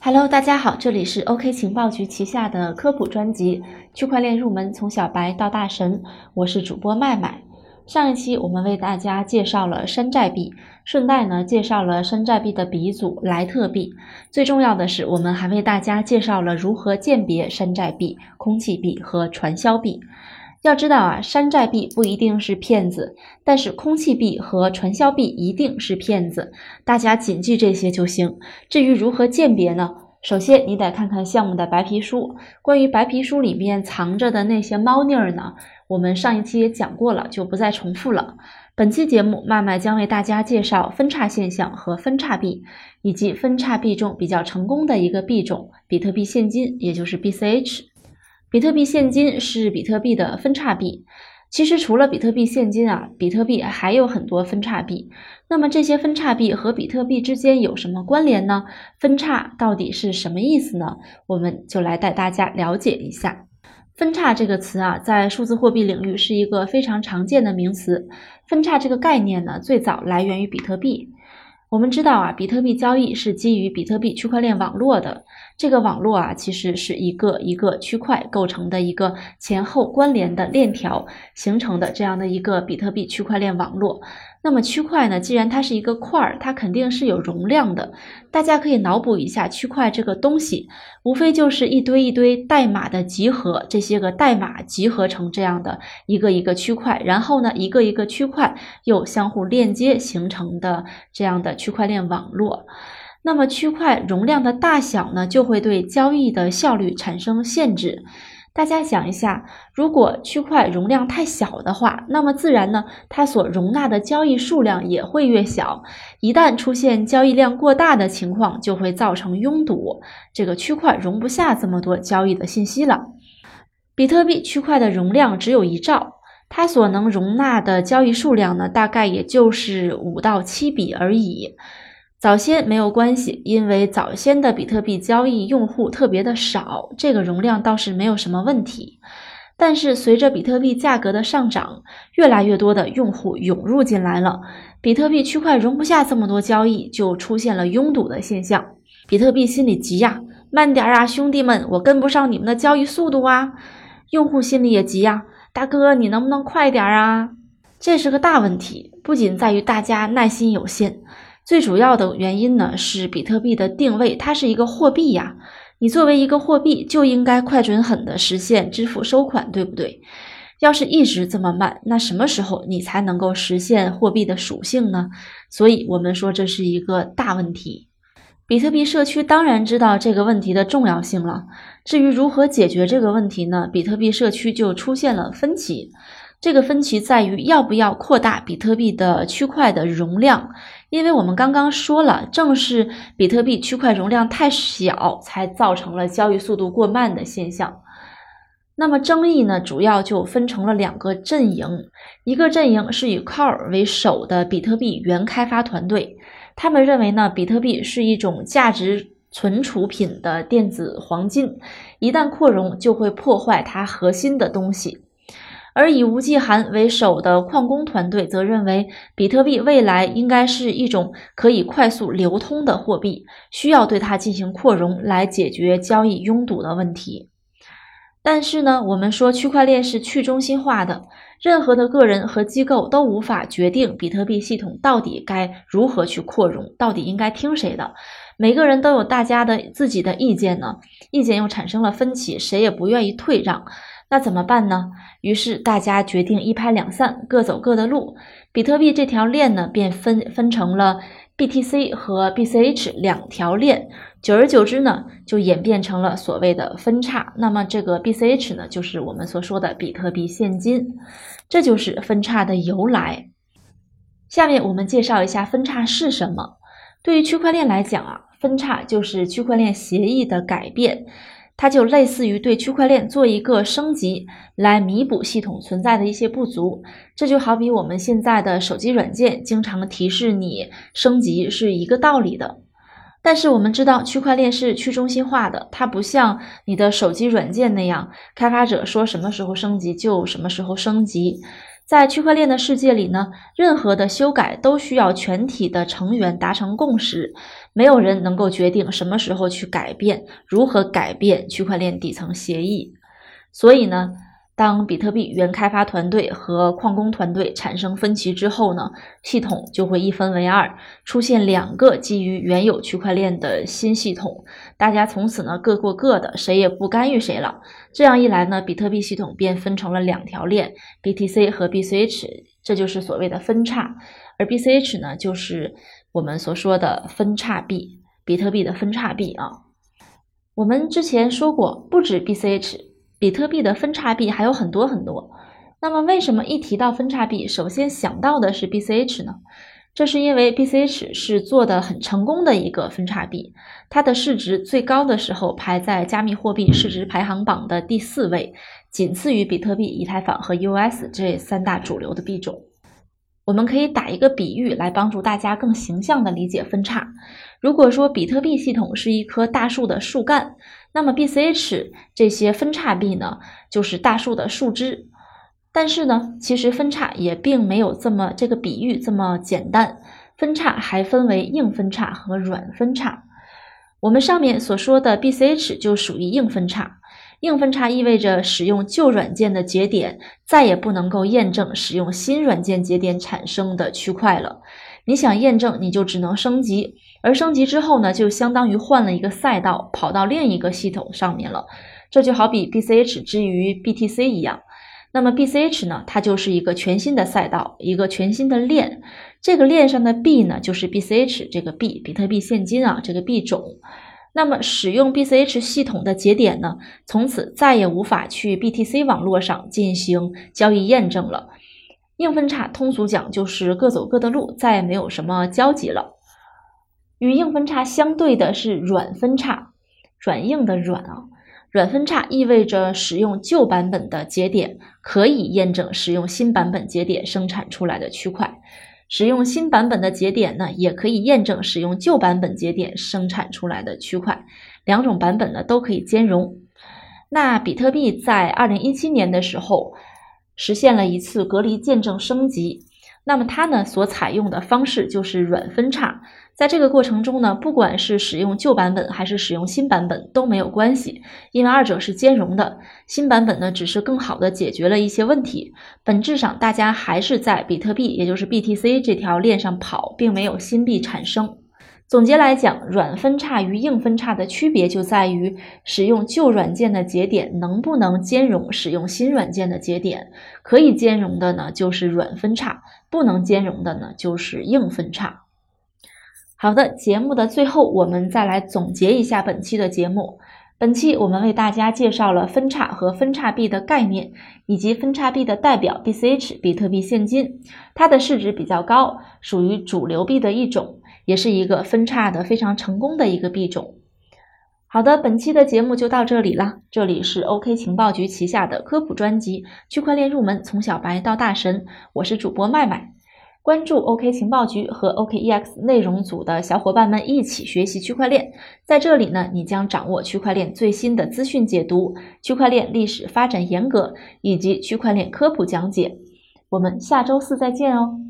Hello，大家好，这里是 OK 情报局旗下的科普专辑《区块链入门：从小白到大神》，我是主播麦麦。上一期我们为大家介绍了山寨币，顺带呢介绍了山寨币的鼻祖莱特币。最重要的是，我们还为大家介绍了如何鉴别山寨币、空气币和传销币。要知道啊，山寨币不一定是骗子，但是空气币和传销币一定是骗子。大家谨记这些就行。至于如何鉴别呢？首先你得看看项目的白皮书。关于白皮书里面藏着的那些猫腻儿呢，我们上一期也讲过了，就不再重复了。本期节目，麦麦将为大家介绍分叉现象和分叉币，以及分叉币中比较成功的一个币种——比特币现金，也就是 BCH。比特币现金是比特币的分叉币。其实除了比特币现金啊，比特币还有很多分叉币。那么这些分叉币和比特币之间有什么关联呢？分叉到底是什么意思呢？我们就来带大家了解一下。分叉这个词啊，在数字货币领域是一个非常常见的名词。分叉这个概念呢，最早来源于比特币。我们知道啊，比特币交易是基于比特币区块链网络的。这个网络啊，其实是一个一个区块构成的一个前后关联的链条形成的这样的一个比特币区块链网络。那么区块呢？既然它是一个块儿，它肯定是有容量的。大家可以脑补一下区块这个东西，无非就是一堆一堆代码的集合，这些个代码集合成这样的一个一个区块，然后呢，一个一个区块又相互链接形成的这样的区块链网络。那么区块容量的大小呢，就会对交易的效率产生限制。大家想一下，如果区块容量太小的话，那么自然呢，它所容纳的交易数量也会越小。一旦出现交易量过大的情况，就会造成拥堵，这个区块容不下这么多交易的信息了。比特币区块的容量只有一兆，它所能容纳的交易数量呢，大概也就是五到七笔而已。早先没有关系，因为早先的比特币交易用户特别的少，这个容量倒是没有什么问题。但是随着比特币价格的上涨，越来越多的用户涌入进来了，比特币区块容不下这么多交易，就出现了拥堵的现象。比特币心里急呀，慢点啊，兄弟们，我跟不上你们的交易速度啊！用户心里也急呀，大哥，你能不能快点啊？这是个大问题，不仅在于大家耐心有限。最主要的原因呢，是比特币的定位，它是一个货币呀。你作为一个货币，就应该快准狠的实现支付收款，对不对？要是一直这么慢，那什么时候你才能够实现货币的属性呢？所以，我们说这是一个大问题。比特币社区当然知道这个问题的重要性了。至于如何解决这个问题呢？比特币社区就出现了分歧。这个分歧在于要不要扩大比特币的区块的容量，因为我们刚刚说了，正是比特币区块容量太小，才造成了交易速度过慢的现象。那么争议呢，主要就分成了两个阵营，一个阵营是以 Core 为首的比特币原开发团队，他们认为呢，比特币是一种价值存储品的电子黄金，一旦扩容就会破坏它核心的东西。而以吴继寒为首的矿工团队则认为，比特币未来应该是一种可以快速流通的货币，需要对它进行扩容来解决交易拥堵的问题。但是呢，我们说区块链是去中心化的，任何的个人和机构都无法决定比特币系统到底该如何去扩容，到底应该听谁的。每个人都有大家的自己的意见呢，意见又产生了分歧，谁也不愿意退让。那怎么办呢？于是大家决定一拍两散，各走各的路。比特币这条链呢，便分分成了 BTC 和 BCH 两条链。久而久之呢，就演变成了所谓的分叉。那么这个 BCH 呢，就是我们所说的比特币现金。这就是分叉的由来。下面我们介绍一下分叉是什么。对于区块链来讲啊，分叉就是区块链协议的改变。它就类似于对区块链做一个升级，来弥补系统存在的一些不足。这就好比我们现在的手机软件经常提示你升级是一个道理的。但是我们知道区块链是去中心化的，它不像你的手机软件那样，开发者说什么时候升级就什么时候升级。在区块链的世界里呢，任何的修改都需要全体的成员达成共识，没有人能够决定什么时候去改变，如何改变区块链底层协议。所以呢。当比特币原开发团队和矿工团队产生分歧之后呢，系统就会一分为二，出现两个基于原有区块链的新系统，大家从此呢各过各的，谁也不干预谁了。这样一来呢，比特币系统便分成了两条链，BTC 和 BCH，这就是所谓的分叉，而 BCH 呢，就是我们所说的分叉币，比特币的分叉币啊。我们之前说过，不止 BCH。比特币的分叉币还有很多很多，那么为什么一提到分叉币，首先想到的是 BCH 呢？这是因为 BCH 是做的很成功的一个分叉币，它的市值最高的时候排在加密货币市值排行榜的第四位，仅次于比特币、以太坊和 US 这三大主流的币种。我们可以打一个比喻来帮助大家更形象地理解分叉。如果说比特币系统是一棵大树的树干，那么 BCH 这些分叉臂呢，就是大树的树枝。但是呢，其实分叉也并没有这么这个比喻这么简单。分叉还分为硬分叉和软分叉。我们上面所说的 BCH 就属于硬分叉。硬分叉意味着使用旧软件的节点再也不能够验证使用新软件节点产生的区块了。你想验证，你就只能升级。而升级之后呢，就相当于换了一个赛道，跑到另一个系统上面了。这就好比 BCH 之于 BTC 一样。那么 BCH 呢，它就是一个全新的赛道，一个全新的链。这个链上的币呢，就是 BCH 这个币，比特币现金啊，这个币种。那么使用 BCH 系统的节点呢，从此再也无法去 BTC 网络上进行交易验证了。硬分叉通俗讲就是各走各的路，再也没有什么交集了。与硬分叉相对的是软分叉，软硬的软啊，软分叉意味着使用旧版本的节点可以验证使用新版本节点生产出来的区块，使用新版本的节点呢，也可以验证使用旧版本节点生产出来的区块，两种版本呢都可以兼容。那比特币在二零一七年的时候实现了一次隔离见证升级，那么它呢所采用的方式就是软分叉。在这个过程中呢，不管是使用旧版本还是使用新版本都没有关系，因为二者是兼容的。新版本呢，只是更好的解决了一些问题，本质上大家还是在比特币，也就是 BTC 这条链上跑，并没有新币产生。总结来讲，软分叉与硬分叉的区别就在于使用旧软件的节点能不能兼容使用新软件的节点。可以兼容的呢，就是软分叉；不能兼容的呢，就是硬分叉。好的，节目的最后，我们再来总结一下本期的节目。本期我们为大家介绍了分叉和分叉币的概念，以及分叉币的代表 BCH 比特币现金，它的市值比较高，属于主流币的一种，也是一个分叉的非常成功的一个币种。好的，本期的节目就到这里了。这里是 OK 情报局旗下的科普专辑《区块链入门：从小白到大神》，我是主播麦麦。关注 OK 情报局和 OKEX 内容组的小伙伴们一起学习区块链，在这里呢，你将掌握区块链最新的资讯解读、区块链历史发展严格以及区块链科普讲解。我们下周四再见哦。